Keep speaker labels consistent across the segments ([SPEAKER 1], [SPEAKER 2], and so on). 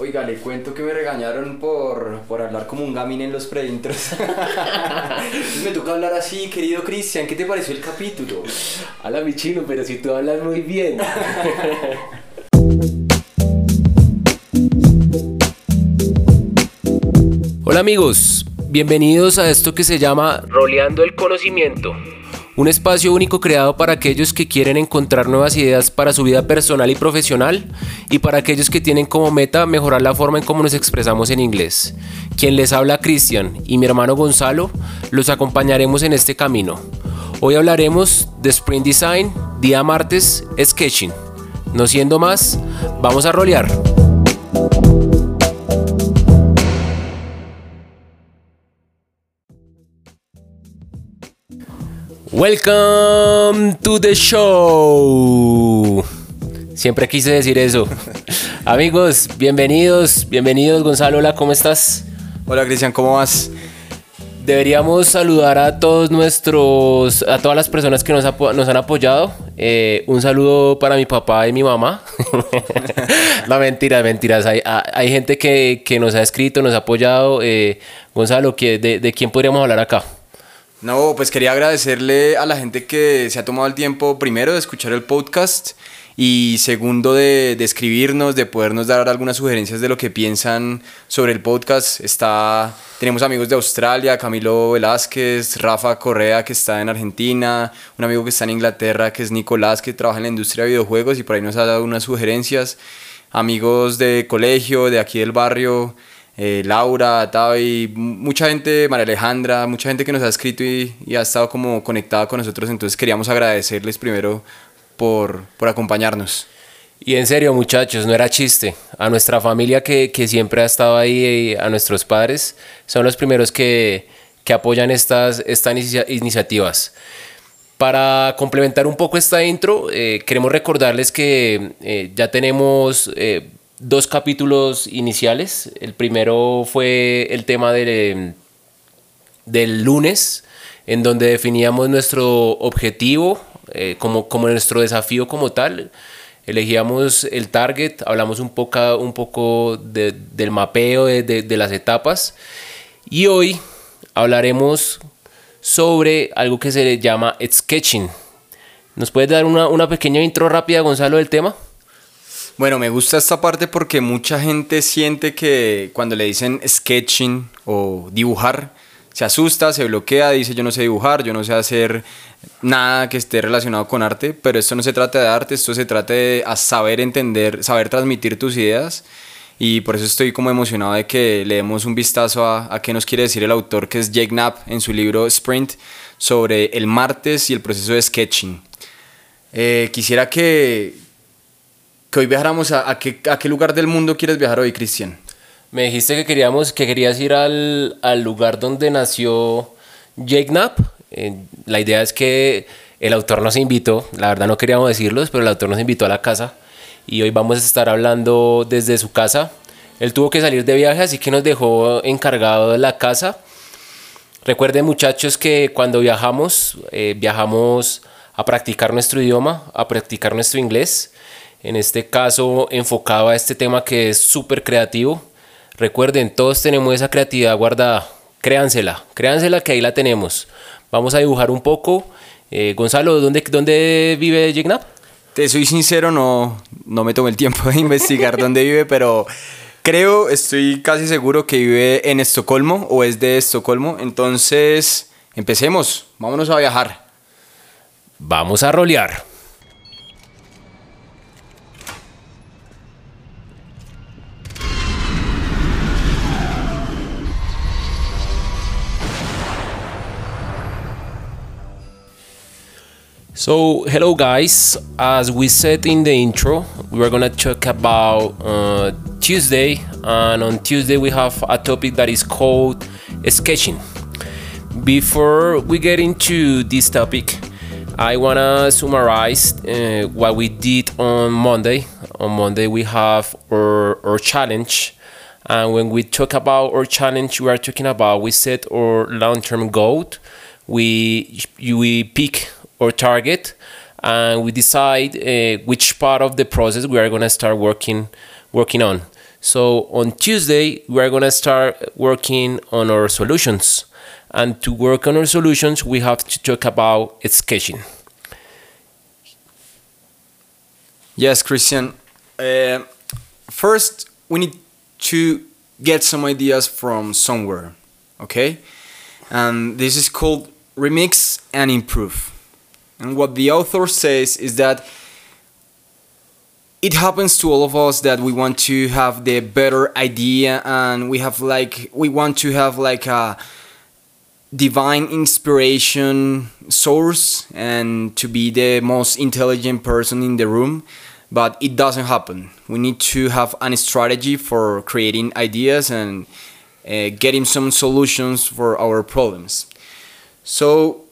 [SPEAKER 1] Oiga, le cuento que me regañaron por, por hablar como un gamín en los preintros. Me toca hablar así, querido Cristian, ¿qué te pareció el capítulo?
[SPEAKER 2] Hola mi chino, pero si tú hablas muy bien. Hola amigos, bienvenidos a esto que se llama Roleando el Conocimiento. Un espacio único creado para aquellos que quieren encontrar nuevas ideas para su vida personal y profesional y para aquellos que tienen como meta mejorar la forma en cómo nos expresamos en inglés. Quien les habla Cristian y mi hermano Gonzalo los acompañaremos en este camino. Hoy hablaremos de Sprint Design, día martes, Sketching. No siendo más, vamos a rolear. Welcome to the show. Siempre quise decir eso. Amigos, bienvenidos, bienvenidos Gonzalo, hola, ¿cómo estás?
[SPEAKER 1] Hola Cristian, ¿cómo vas?
[SPEAKER 2] Deberíamos saludar a todos nuestros, a todas las personas que nos, nos han apoyado. Eh, un saludo para mi papá y mi mamá. no, mentiras, mentiras. Hay, hay gente que, que, nos ha escrito, nos ha apoyado. Eh, Gonzalo, de, ¿de quién podríamos hablar acá?
[SPEAKER 1] No, pues quería agradecerle a la gente que se ha tomado el tiempo, primero, de escuchar el podcast y segundo, de, de, escribirnos, de podernos dar algunas sugerencias de lo que piensan sobre el podcast. Está, tenemos amigos de Australia, Camilo Velázquez, Rafa Correa, que está en Argentina, un amigo que está en Inglaterra, que es Nicolás, que trabaja en la industria de videojuegos y por ahí nos ha dado unas sugerencias. Amigos de colegio, de aquí del barrio, eh, Laura, Tavi, mucha gente, María Alejandra, mucha gente que nos ha escrito y, ha estado como conectada con nosotros, entonces queríamos agradecerles primero por, por, acompañarnos.
[SPEAKER 2] Y en serio muchachos, no era chiste, a nuestra familia que, que siempre ha estado ahí, a nuestros padres, son los primeros que, que apoyan estas, estas iniciativas. Para complementar un poco esta intro, eh, queremos recordarles que eh, ya tenemos dos capítulos iniciales. El primero fue el tema de, del lunes, en donde definíamos nuestro objetivo eh, como, como nuestro desafío como tal. Elegíamos el target, hablamos un poco, un poco del mapeo de, de, las etapas. Y hoy hablaremos sobre algo que se llama sketching. ¿Nos puedes dar una, una pequeña intro rápida, Gonzalo, del tema?
[SPEAKER 1] Bueno, me gusta esta parte porque mucha gente siente que cuando le dicen sketching o dibujar, se asusta, se bloquea, dice yo no sé dibujar, yo no sé hacer nada que esté relacionado con arte, pero esto no se trata de arte, esto se trata de saber entender, saber transmitir tus ideas y por eso estoy como emocionado de que le demos un vistazo a, a qué nos quiere decir el autor que es Jake Knapp en su libro Sprint sobre el martes y el proceso de sketching. Eh, quisiera que, que hoy viajáramos a, a, qué, a qué lugar del mundo quieres viajar hoy, Cristian.
[SPEAKER 2] Me dijiste que queríamos que querías ir al, al lugar donde nació Jake Knapp. Eh, la idea es que el autor nos invitó, la verdad no queríamos decirlo, pero el autor nos invitó a la casa y hoy vamos a estar hablando desde su casa. Él tuvo que salir de viaje, así que nos dejó encargado de la casa. Recuerden muchachos que cuando viajamos, eh, viajamos a practicar nuestro idioma, a practicar nuestro inglés en este caso enfocado a este tema que es súper creativo. Recuerden, todos tenemos esa creatividad guardada, créansela, créansela que ahí la tenemos. Vamos a dibujar un poco. Eh, Gonzalo, ¿dónde, ¿dónde vive Jignap?
[SPEAKER 1] Te soy sincero, no, no me tomé el tiempo de investigar dónde vive, pero creo, estoy casi seguro que vive en Estocolmo o es de Estocolmo. Entonces, empecemos, vámonos a viajar.
[SPEAKER 2] Vamos a rolear. So, hello guys. As we said in the intro, we're gonna talk about uh, Tuesday, and on Tuesday we have a topic that is called sketching. Before we get into this topic, I wanna summarize uh, what we did on Monday. On Monday, we have our, our challenge. And when we talk about our challenge, we are talking about we set our long term goal. We, we pick or target and we decide uh, which part of the process we are going to start working working on So on Tuesday, we're going to start working on our solutions. And to work on our solutions, we have to talk about sketching.
[SPEAKER 1] Yes, Christian. Uh, first, we need to get some ideas from somewhere, okay? And this is called remix and improve. And what the author says is that it happens to all of us that we want to have the better idea and we have like we want to have like a divine inspiration source and to be the most intelligent person in the room but it doesn't happen. We need to have a strategy for creating ideas and uh, getting some solutions for our problems. So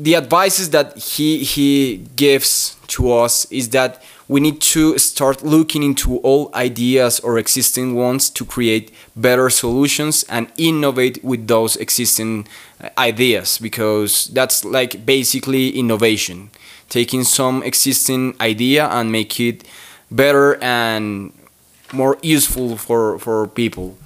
[SPEAKER 1] the advices that he he gives to us is that we need to start looking into all ideas or existing ones to create better solutions and innovate with those existing uh, ideas because that's like basically innovation. Taking some existing idea and make it better and more useful for for people.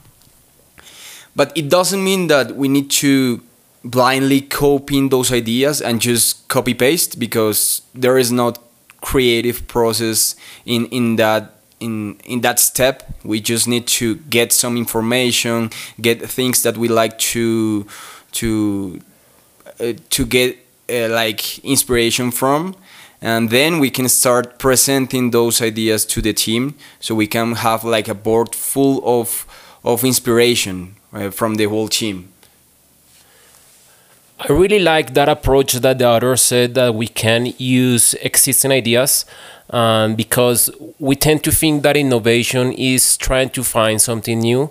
[SPEAKER 1] But it doesn't mean that we need to blindly copying those ideas and just copy paste because there is no creative process in in that in in that step. We just need to get some information get things that we like to to uh, to get uh, like inspiration from. And then we can start presenting those ideas to the team so we can have like a board full of of inspiration uh, from the whole team
[SPEAKER 2] I really like that approach that the author said that we can use existing ideas um, because we tend to think that innovation is trying to find something new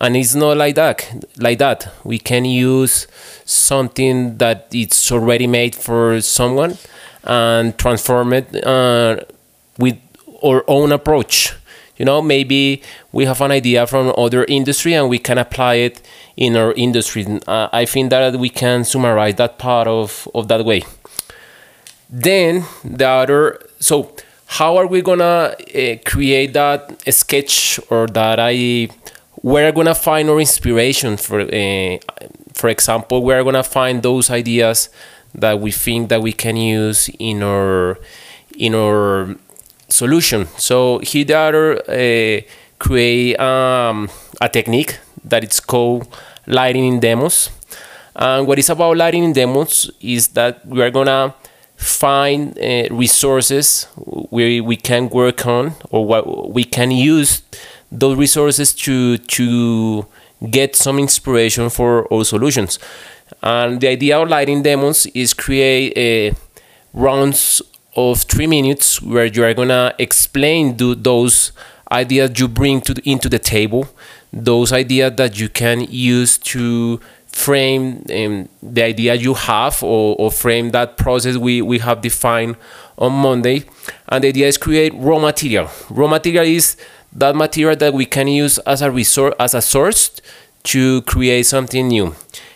[SPEAKER 2] and it's not like that like that. We can use something that it's already made for someone and transform it uh, with our own approach you know maybe we have an idea from other industry and we can apply it in our industry. Uh, i think that we can summarize that part of, of that way. Then the other so how are we gonna uh, create that sketch or that i we're gonna find our inspiration for uh, for example we're gonna find those ideas that we think that we can use in our in our solution. So he there uh, create um, a technique that it's called lightning demos. And what is about lightning demos is that we are gonna find uh, resources we, we can work on or what we can use those resources to to get some inspiration for our solutions. And the idea of lightning demos is create uh, rounds of three minutes where you are gonna explain do those ideas you bring to the, into the table, those ideas that you can use to frame um, the idea you have or, or frame that process we, we have defined on Monday. And the idea is create raw material. Raw material is that material that we can use as a resource as a source to create something new.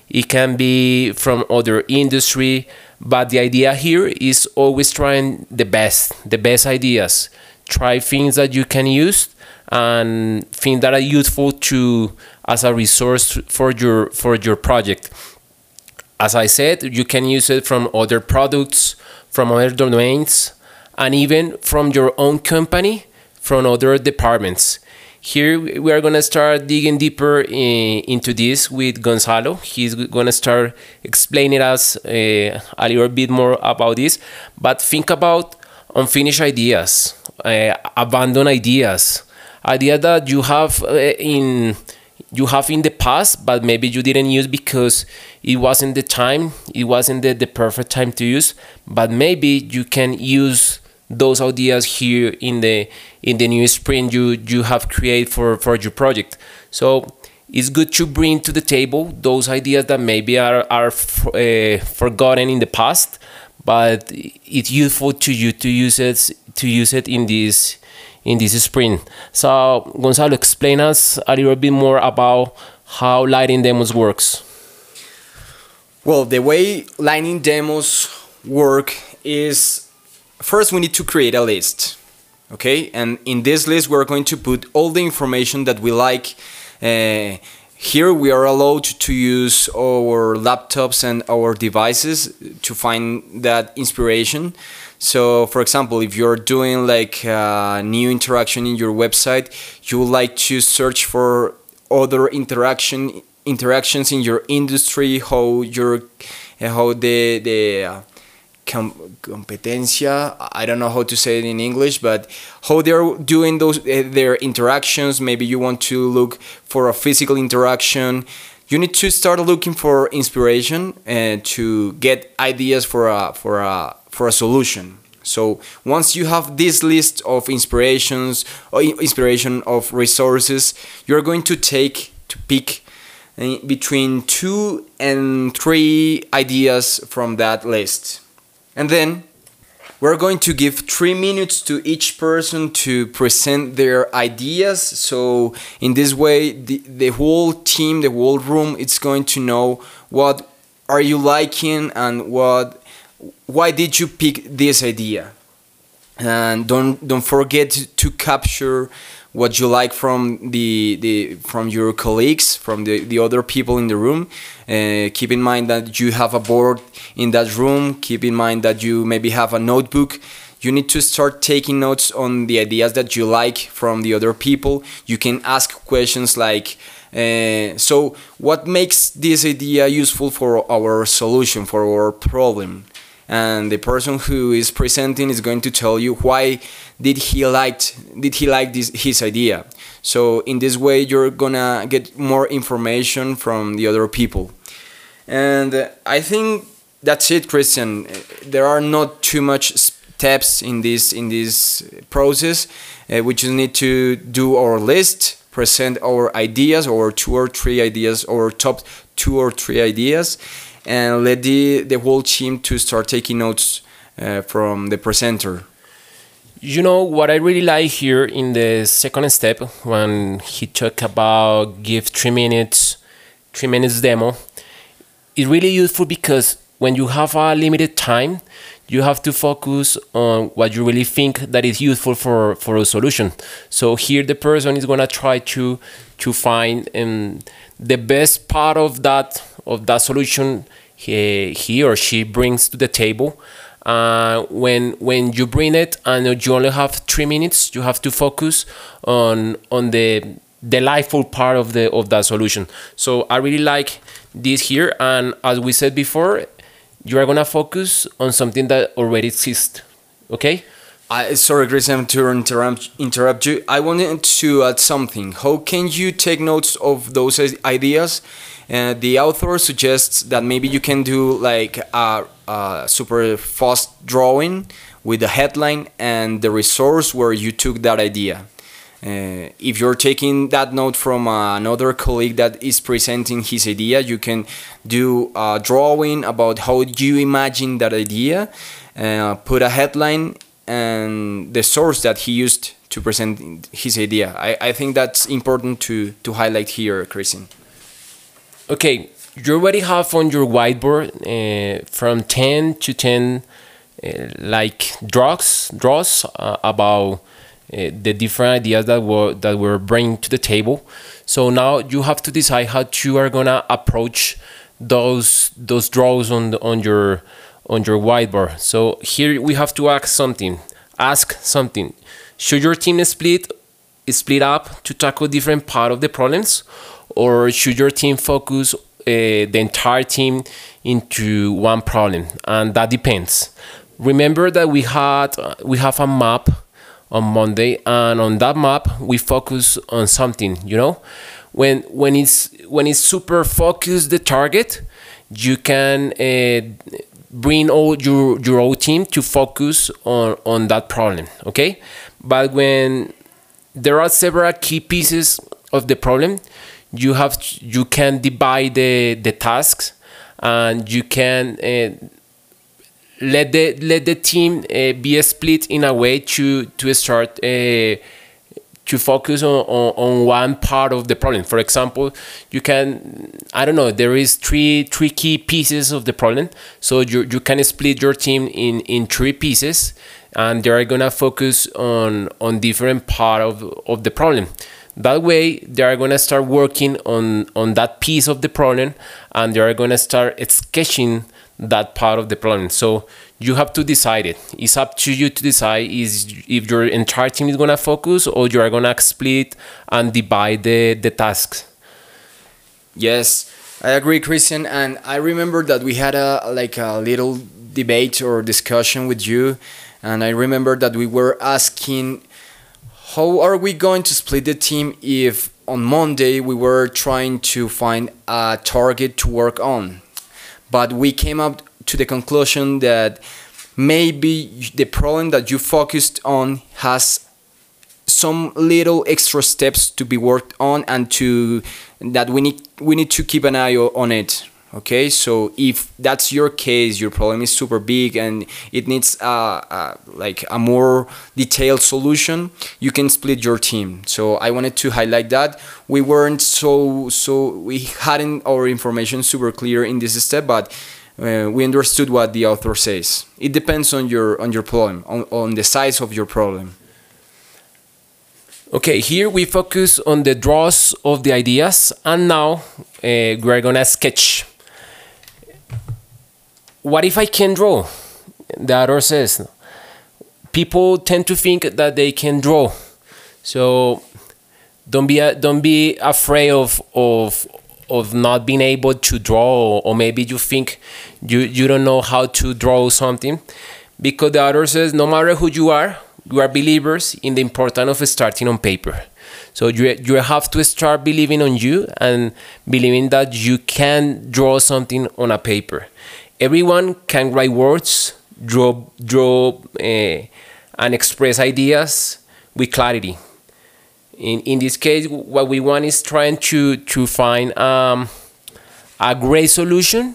[SPEAKER 2] It can be from other industry, but the idea here is always trying the best, the best ideas. Try things that you can use and things that are useful to as a resource for your for your project. As I said, you can use it from other products, from other domains, and even from your own company, from other departments. Here we are gonna start digging deeper in, into this with Gonzalo. He's gonna start explaining us uh, a little bit more about this. But think about unfinished ideas, uh, abandoned ideas, ideas that you have uh, in you have in the past, but maybe you didn't use because it wasn't the time, it wasn't the, the perfect time to use. But maybe you can use those ideas here in the in the new sprint you you have created for for your project. So it's good to bring to the table those ideas that maybe are are uh, forgotten in the past but it's useful to you to use it to use it in this in this sprint. So gonzalo explain us a little bit more about how lightning demos works.
[SPEAKER 1] Well the way lightning demos work is first we need to create a list Okay, and in this list we're going to put all the information that we like. Uh, here we are allowed to use our laptops and our devices to find that inspiration. So, for example, if you're doing like a new interaction in your website, you would like to search for other interaction interactions in your industry, how your how the the uh, com- competencia. I don't know how to say it in english but how they're doing those uh, their interactions. Maybe you want to look for a physical interaction. You need to start looking for inspiration and to get ideas for a for a for a solution. So once you have this list of inspirations or inspiration of resources you're going to take to pick uh, between two and three ideas from that list and then we're going to give three minutes to each person to present their ideas. So in this way, the, the whole team, the whole room, it's going to know what are you liking and what why did you pick this idea and don't don't forget to capture what you like from the, the from your colleagues from the, the other people in the room. Uh, keep in mind that you have a board in that room. Keep in mind that you maybe have a notebook. You need to start taking notes on the ideas that you like from the other people. You can ask questions like uh, so what makes this idea useful for our solution for our problem and the person who is presenting is going to tell you why did he liked did he like this his idea. So in this way you're gonna get more information from the other people. And uh, i think that's it christian. There are not too much steps in this in this process. Uh, we just need to do our list present our ideas or two or three ideas or top two or three ideas and let the, the whole team to start taking notes uh, from the presenter.
[SPEAKER 2] You know what I really like here in the second step when he talked about give three minutes, three minutes demo. It's really useful because when you have a limited time, you have to focus on what you really think that is useful for, for a solution. So here the person is gonna try to to find um, the best part of that of that solution he, he or she brings to the table. Uh, when when you bring it and you only have three minutes, you have to focus on on the delightful part of the of that solution. So I really like this here, and as we said before, you are gonna focus on something that already exists. Okay.
[SPEAKER 1] I, sorry, Christian, to interrupt, interrupt you. I wanted to add something. How can you take notes of those ideas uh, the author suggests that maybe you can do like a, a, super fast drawing with the headline and the resource where you took that idea. Uh, if you're taking that note from uh, another colleague that is presenting his idea, you can do a drawing about how you imagine that idea, uh, put a headline and the source that he used to present his idea. I, I think that's important to, to highlight here, Christian
[SPEAKER 2] okay, you already have on your whiteboard uh, from 10 to 10 uh, like draws draws uh, about uh, the different ideas that were that we're bringing to the table. So now you have to decide how you are gonna approach those those draws on the, on your on your whiteboard. So here we have to ask something. Ask something. Should your team split split up to tackle different part of the problems, or should your team focus uh, the entire team into one problem and that depends remember that we had we have a map on monday and on that map we focus on something you know when when it's when it's super focused the target you can uh, bring all your your whole team to focus on on that problem okay? But when there are several key pieces of the problem you have you can divide the the tasks and you can uh, let the let the team uh, be split in a way to to start uh, to focus on, on, on, one part of the problem. For example, you can I don't know there is three three key pieces of the problem, so you you can split your team in in three pieces and they are gonna focus on on different part of of the problem. That way, they are gonna start working on on that piece of the problem, and they are gonna start sketching that part of the problem. So you have to decide it. It's up to you to decide is if your entire team is gonna focus or you are gonna split and divide the, the tasks.
[SPEAKER 1] Yes, I agree, Christian. And I remember that we had a like a little debate or discussion with you, and I remember that we were asking how are we going to split the team if on Monday we were trying to find a target to work on, but we came up to the conclusion that maybe the problem that you focused on has some little extra steps to be worked on and to that we need we need to keep an eye on it okay? So if that's your case your problem is super big and it needs a, a, like a more detailed solution you can split your team. So i wanted to highlight that. We weren't so so we hadn't our information super clear in this step but uh, we understood what the author says. It depends on your on your problem, on, on the size of your problem.
[SPEAKER 2] Okay, here we focus on the draws of the ideas, and now uh, we're gonna sketch. What if I can draw? The author says people tend to think that they can draw, so don't be don't be afraid of of of not being able to draw or maybe you think you, you don't know how to draw something. Because the author says no matter who you are you are believers in the importance of starting on paper. So you, you have to start believing on you and believing that you can draw something on a paper. Everyone can write words draw draw uh, and express ideas with clarity in, in this case, what we want is trying to, to find um, a great solution.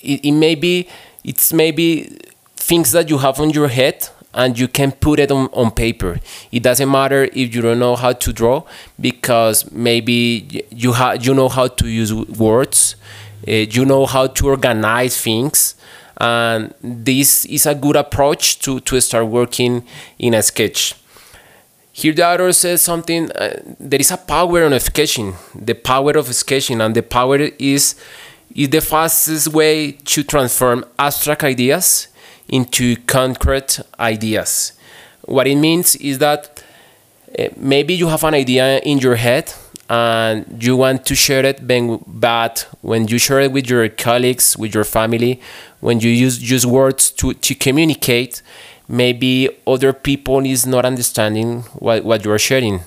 [SPEAKER 2] It, it may be, it's maybe things that you have on your head and you can put it on, on paper. It doesn't matter if you don't know how to draw because maybe you, ha- you know how to use words, uh, you know how to organize things. And this is a good approach to, to start working in a sketch. Here the author says something, uh, there is a power on sketching, the power of sketching, and the power is, is the fastest way to transform abstract ideas into concrete ideas. What it means is that uh, maybe you have an idea in your head and you want to share it, but when you share it with your colleagues, with your family, when you use, use words to, to communicate, maybe other people is not understanding what, what you're sharing.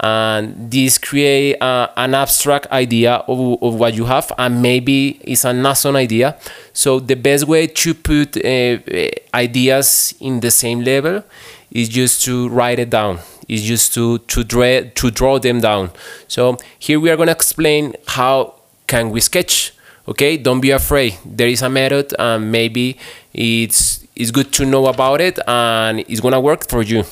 [SPEAKER 2] And this create uh, an abstract idea of, of what you have and maybe it's an awesome idea. So the best way to put uh, ideas in the same level is just to write it down. Is just to to draw to draw them down. So here we are going to explain how can we sketch okay? Don't be afraid. There is a method and maybe it's it's good to know about it and it's gonna work for you.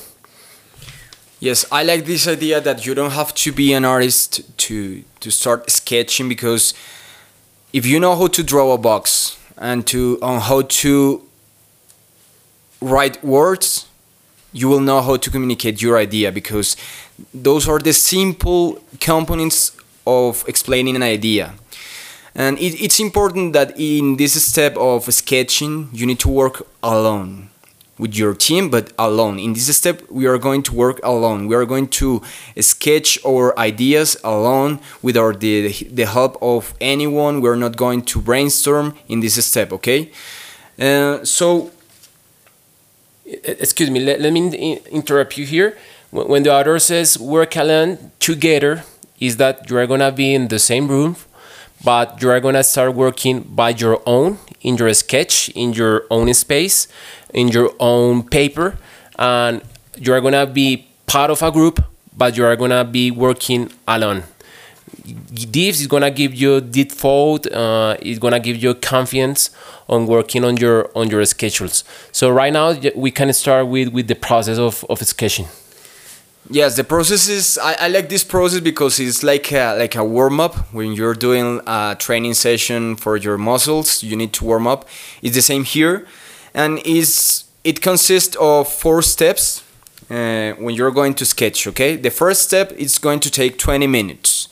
[SPEAKER 1] Yes, I like this idea that you don't have to be an artist to to start sketching because if you know how to draw a box and to on how to write words, you will know how to communicate your idea because those are the simple components of explaining an idea. And it, it's important that in this step of sketching, you need to work alone with your team, but alone. In this step, we are going to work alone. We are going to sketch our ideas alone without the, the help of anyone. We're not going to brainstorm in this step, okay? Uh, so,
[SPEAKER 2] excuse me, let, let me interrupt you here. When the author says work alone together, is that you are gonna be in the same room but you are gonna start working by your own in your sketch in your own space in your own paper. And you are gonna be part of a group but you are gonna be working alone. This is gonna give you default uh, it's gonna give you confidence on working on your on your schedules. So right now we can start with with the process of, of sketching
[SPEAKER 1] Yes, the process is. I, I like this process because it's like a, like a warm up when you're doing a training session for your muscles. You need to warm up. It's the same here, and it's it consists of four steps uh, when you're going to sketch. Okay, the first step is going to take 20 minutes,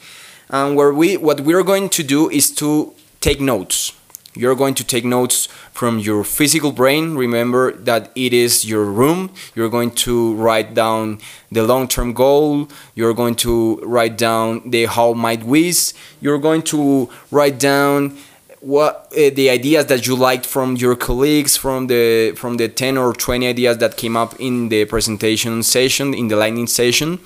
[SPEAKER 1] and where we what we're going to do is to take notes. You're going to take notes from your physical brain. Remember that it is your room. You're going to write down the long-term goal. You're going to write down the how might wish. You're going to write down what uh, the ideas that you liked from your colleagues from the from the 10 or 20 ideas that came up in the presentation session in the lightning session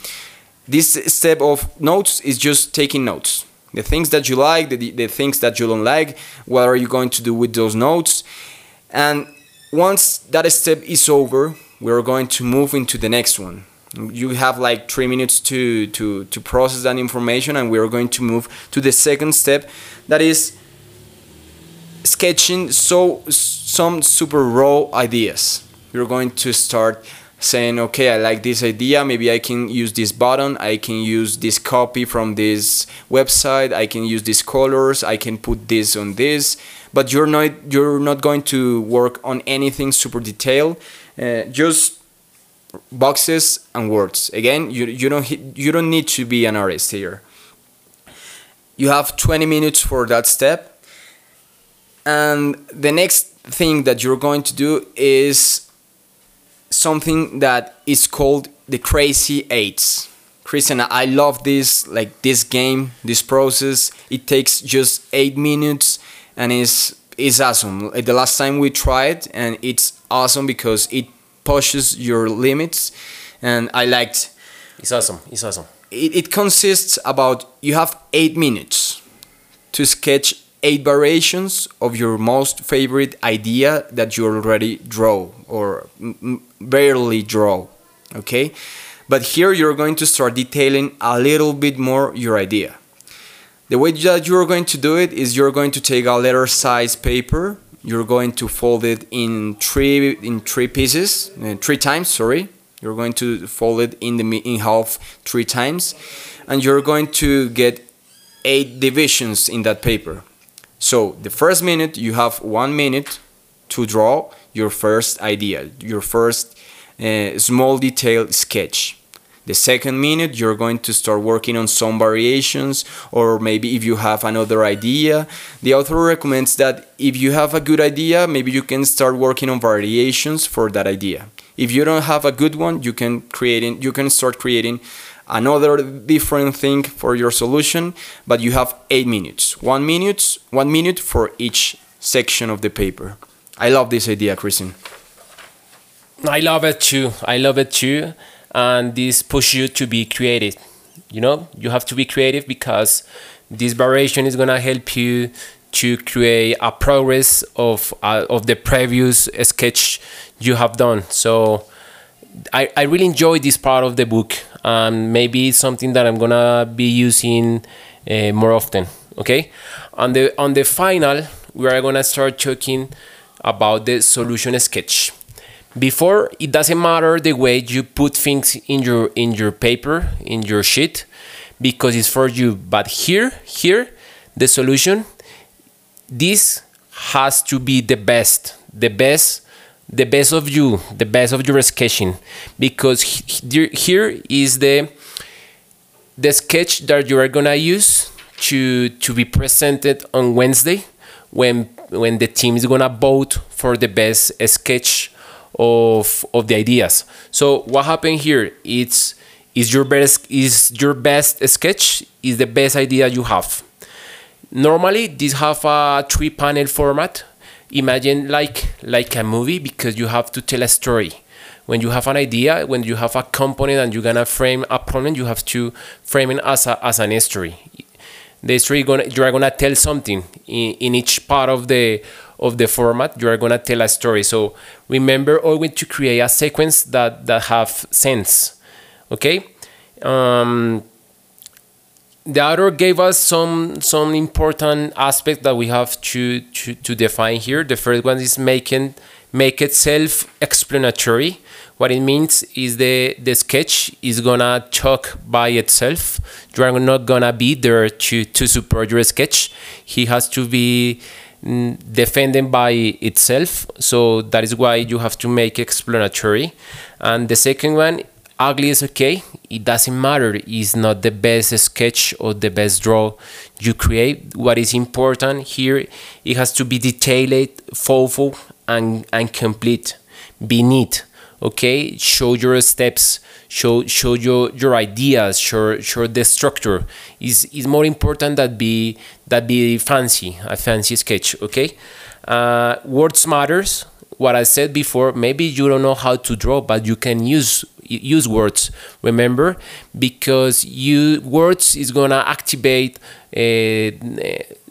[SPEAKER 1] this step of notes is just taking notes the things that you like the, the things that you don't like what are you going to do with those notes and once that step is over we're going to move into the next one you have like three minutes to to to process that information and we're going to move to the second step that is sketching so some super raw ideas. You're going to start saying, okay, I like this idea. Maybe I can use this button. I can use this copy from this website. I can use these colors. I can put this on this. But you're not you're not going to work on anything super detailed. Uh, just boxes and words. Again, you you don't you don't need to be an artist here. You have 20 minutes for that step and the next thing that you're going to do is something that is called the crazy eights. Christian i love this like this game this process. It takes just eight minutes and is is awesome. The last time we tried and it's awesome because it pushes your limits and i liked
[SPEAKER 2] it's awesome it's awesome.
[SPEAKER 1] It, it consists about you have eight minutes to sketch eight variations of your most favorite idea that you already draw or barely draw okay? But here you're going to start detailing a little bit more your idea. The way that you're going to do it is you're going to take a letter size paper you're going to fold it in three in three pieces uh, three times sorry. You're going to fold it in the in half three times and you're going to get eight divisions in that paper so the first minute you have one minute to draw your first idea, your first uh, small detail sketch. The second minute you're going to start working on some variations or maybe if you have another idea. The author recommends that if you have a good idea, maybe you can start working on variations for that idea. If you don't have a good one, you can creating you can start creating another different thing for your solution, but you have eight minutes. One minute, one minute for each section of the paper. I love this idea, Christian.
[SPEAKER 2] I love it too. I love it too. And this push you to be creative. You know, you have to be creative because this variation is gonna help you to create a progress of uh, of the previous sketch you have done. So I, I really enjoy this part of the book and maybe it's something that I'm gonna be using uh, more often. Okay, on the on the final we are gonna start talking about the solution sketch. Before it doesn't matter the way you put things in your in your paper in your sheet because it's for you. But here here the solution this has to be the best the best the best of you, the best of your sketching, because here is the the sketch that you are gonna use to to be presented on Wednesday when when the team is gonna vote for the best sketch of of the ideas. So what happened here? It's is your best is your best sketch is the best idea you have. Normally, these have a three panel format imagine like like a movie because you have to tell a story. When you have an idea when you have a component and you're gonna frame a problem you have to frame it as, a, as an story the story gonna you are gonna tell something in, in each part of the of the format you are gonna tell a story. So remember always to create a sequence that that have sense okay? Um, the author gave us some some important aspects that we have to, to, to define here. The first one is making make it self-explanatory. What it means is the the sketch is gonna talk by itself. You are not gonna be there to to support your sketch. He has to be mm, defended by itself. So that is why you have to make explanatory. And the second one, ugly is okay. It doesn't matter. It's not the best sketch or the best draw you create. What is important here, it has to be detailed, thoughtful, and, and complete. Be neat. Okay, show your steps, show show your, your ideas, show, show the structure. Is is more important that be that be fancy, a fancy sketch. Okay, uh, words matters. What I said before, maybe you don't know how to draw, but you can use use words. Remember, because you words is gonna activate. Uh,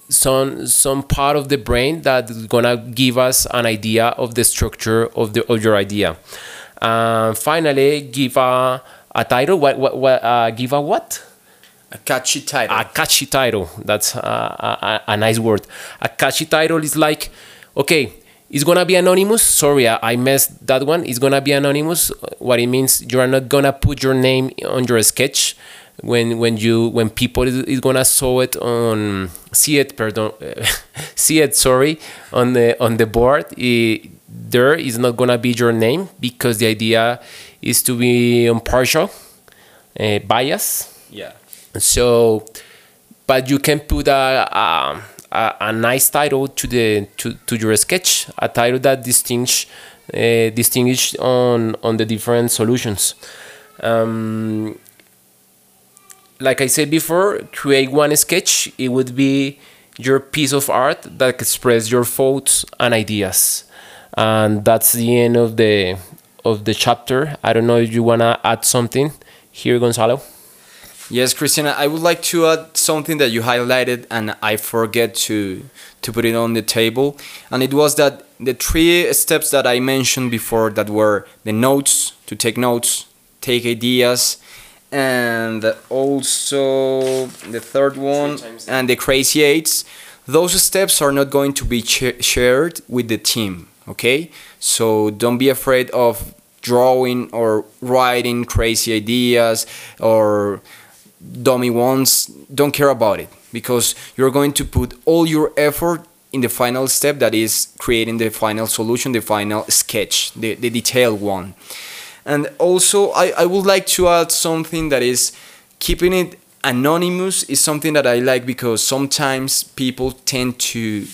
[SPEAKER 2] some some part of the brain that's gonna give us an idea of the structure of the of your idea. And finally, give a, a title. What, what, what uh, give a what?
[SPEAKER 1] A catchy title.
[SPEAKER 2] A catchy title. That's a, a, a, nice word. A catchy title is like, okay, it's gonna be anonymous. Sorry, I messed that one. It's gonna be anonymous. What it means, you are not gonna put your name on your sketch when when you when people is, is gonna saw it on see it pardon see it sorry on the on the board. It, there is not gonna be your name because the idea is to be impartial, uh, bias.
[SPEAKER 1] Yeah.
[SPEAKER 2] So, but you can put a, a, a, a nice title to the to, to your sketch, a title that distinguish uh, distinguish on on the different solutions. Um, like I said before, create one sketch. It would be your piece of art that express your thoughts and ideas and that's the end of the of the chapter. I don't know if you wanna add something here, Gonzalo.
[SPEAKER 1] Yes, Christina, I would like to add something that you highlighted and I forget to to put it on the table. And it was that the three steps that I mentioned before that were the notes, to take notes, take ideas, and also the third one and the crazy eights. Those steps are not going to be shared with the team okay so don't be afraid of drawing or writing crazy ideas or dummy ones don't care about it because you're going to put all your effort in the final step that is creating the final solution the final sketch the, the detailed one. And also I, I would like to add something that is keeping it anonymous is something that i like because sometimes people tend to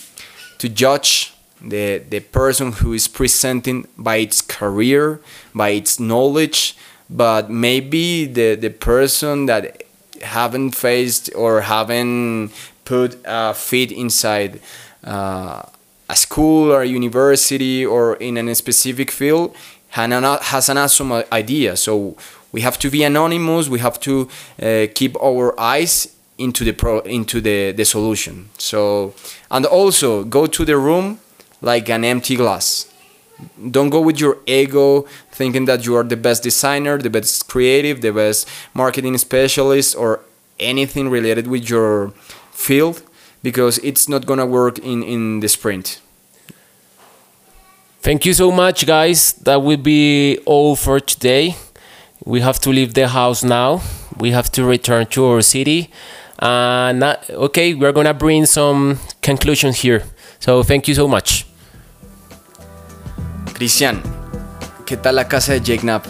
[SPEAKER 1] to judge the the person who is presenting by its career by its knowledge but maybe the the person that haven't faced or haven't put a feet inside uh, a school or a university or in a specific field has an awesome idea. So we have to be anonymous. We have to uh, keep our eyes into the pro into the the solution. So and also go to the room like an empty glass. Don't go with your ego thinking that you are the best designer, the best creative, the best marketing specialist, or anything related with your field because it's not gonna work in, in the sprint.
[SPEAKER 2] Thank you so much, guys. That will be all for today. We have to leave the house now. We have to return to our city. Uh, okay, we're gonna bring some conclusions here. So thank you so much.
[SPEAKER 1] Cristian, ¿qué tal la casa de Jake Knapp?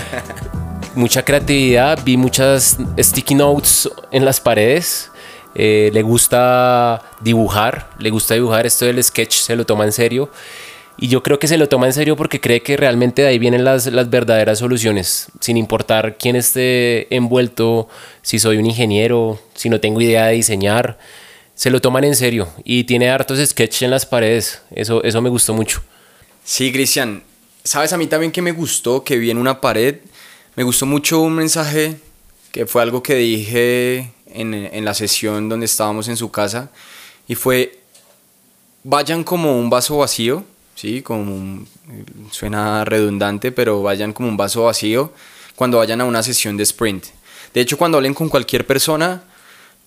[SPEAKER 2] Mucha creatividad, vi muchas sticky notes en las paredes. Eh, le gusta dibujar, le gusta dibujar. Esto del sketch se lo toma en serio. Y yo creo que se lo toma en serio porque cree que realmente de ahí vienen las, las verdaderas soluciones, sin importar quién esté envuelto, si soy un ingeniero, si no tengo idea de diseñar, se lo toman en serio y tiene hartos sketches en las paredes, eso, eso me gustó mucho.
[SPEAKER 1] Sí, Cristian. Sabes, a mí también que me gustó, que vi en una pared, me gustó mucho un mensaje que fue algo que dije en, en la sesión donde estábamos en su casa y fue, vayan como un vaso vacío, ¿sí? Como suena redundante, pero vayan como un vaso vacío cuando vayan a una sesión de sprint. De hecho, cuando hablen con cualquier persona,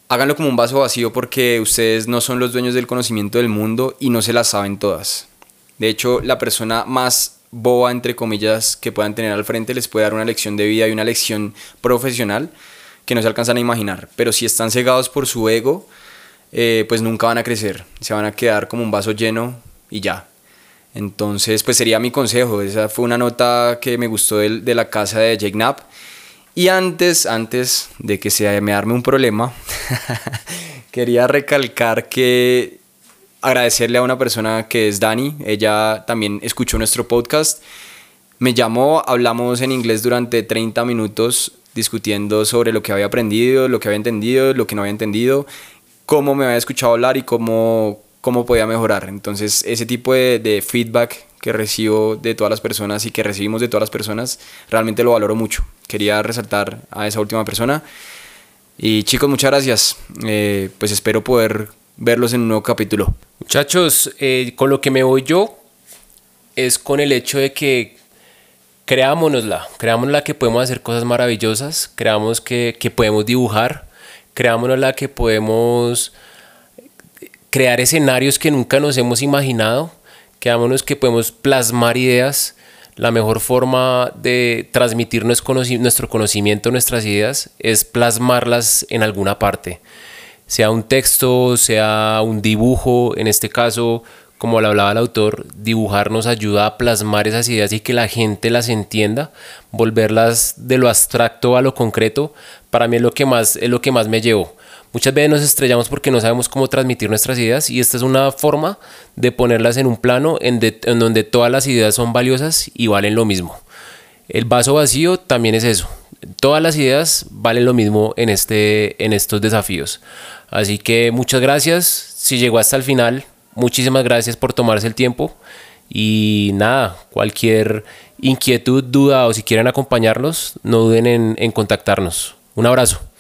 [SPEAKER 1] háganlo como un vaso vacío porque ustedes no son los dueños del conocimiento del mundo y no se las saben todas. De hecho, la persona más boba, entre comillas, que puedan tener al frente les puede dar una lección de vida y una lección profesional que no se alcanzan a imaginar. Pero si están cegados por su ego, eh, pues nunca van a crecer, se van a quedar como un vaso lleno y ya. Entonces, pues sería mi consejo. Esa fue una nota que me gustó de, de la casa de Jake Knapp. Y antes, antes de que se me arme un problema, quería recalcar que agradecerle a una persona que es Dani. Ella también escuchó nuestro podcast. Me llamó, hablamos en inglés durante 30 minutos discutiendo sobre lo que había aprendido, lo que había entendido, lo que no había entendido, cómo me había escuchado hablar y cómo, cómo podía mejorar. Entonces, ese tipo de, de feedback que recibo de todas las personas y que recibimos de todas las personas, realmente lo valoro mucho. Quería resaltar a esa última persona. Y chicos, muchas gracias. Eh, pues espero poder verlos en un nuevo capítulo.
[SPEAKER 2] Muchachos, eh, con lo que me voy yo es con el hecho de que creámonosla, creámonosla que podemos hacer cosas maravillosas, creamos que, que podemos dibujar, creámonosla que podemos crear escenarios que nunca nos hemos imaginado Quedámonos que podemos plasmar ideas. La mejor forma de transmitir nuestro conocimiento, nuestras ideas, es plasmarlas en alguna parte. Sea un texto, sea un dibujo, en este caso, como lo hablaba el autor, dibujar nos ayuda a plasmar esas ideas y que la gente las entienda, volverlas de lo abstracto a lo concreto, para mí es lo que más, es lo que más me llevó. Muchas veces nos estrellamos porque no sabemos cómo transmitir nuestras ideas y esta es una forma de ponerlas en un plano en, donde todas las ideas son valiosas y valen lo mismo. El vaso vacío también es eso. Todas las ideas valen lo mismo en, este, en estos desafíos. Así que muchas gracias. Si llegó hasta el final, muchísimas gracias por tomarse el tiempo. Y nada, cualquier inquietud, duda o si quieren acompañarnos, no duden en, en contactarnos. Un abrazo.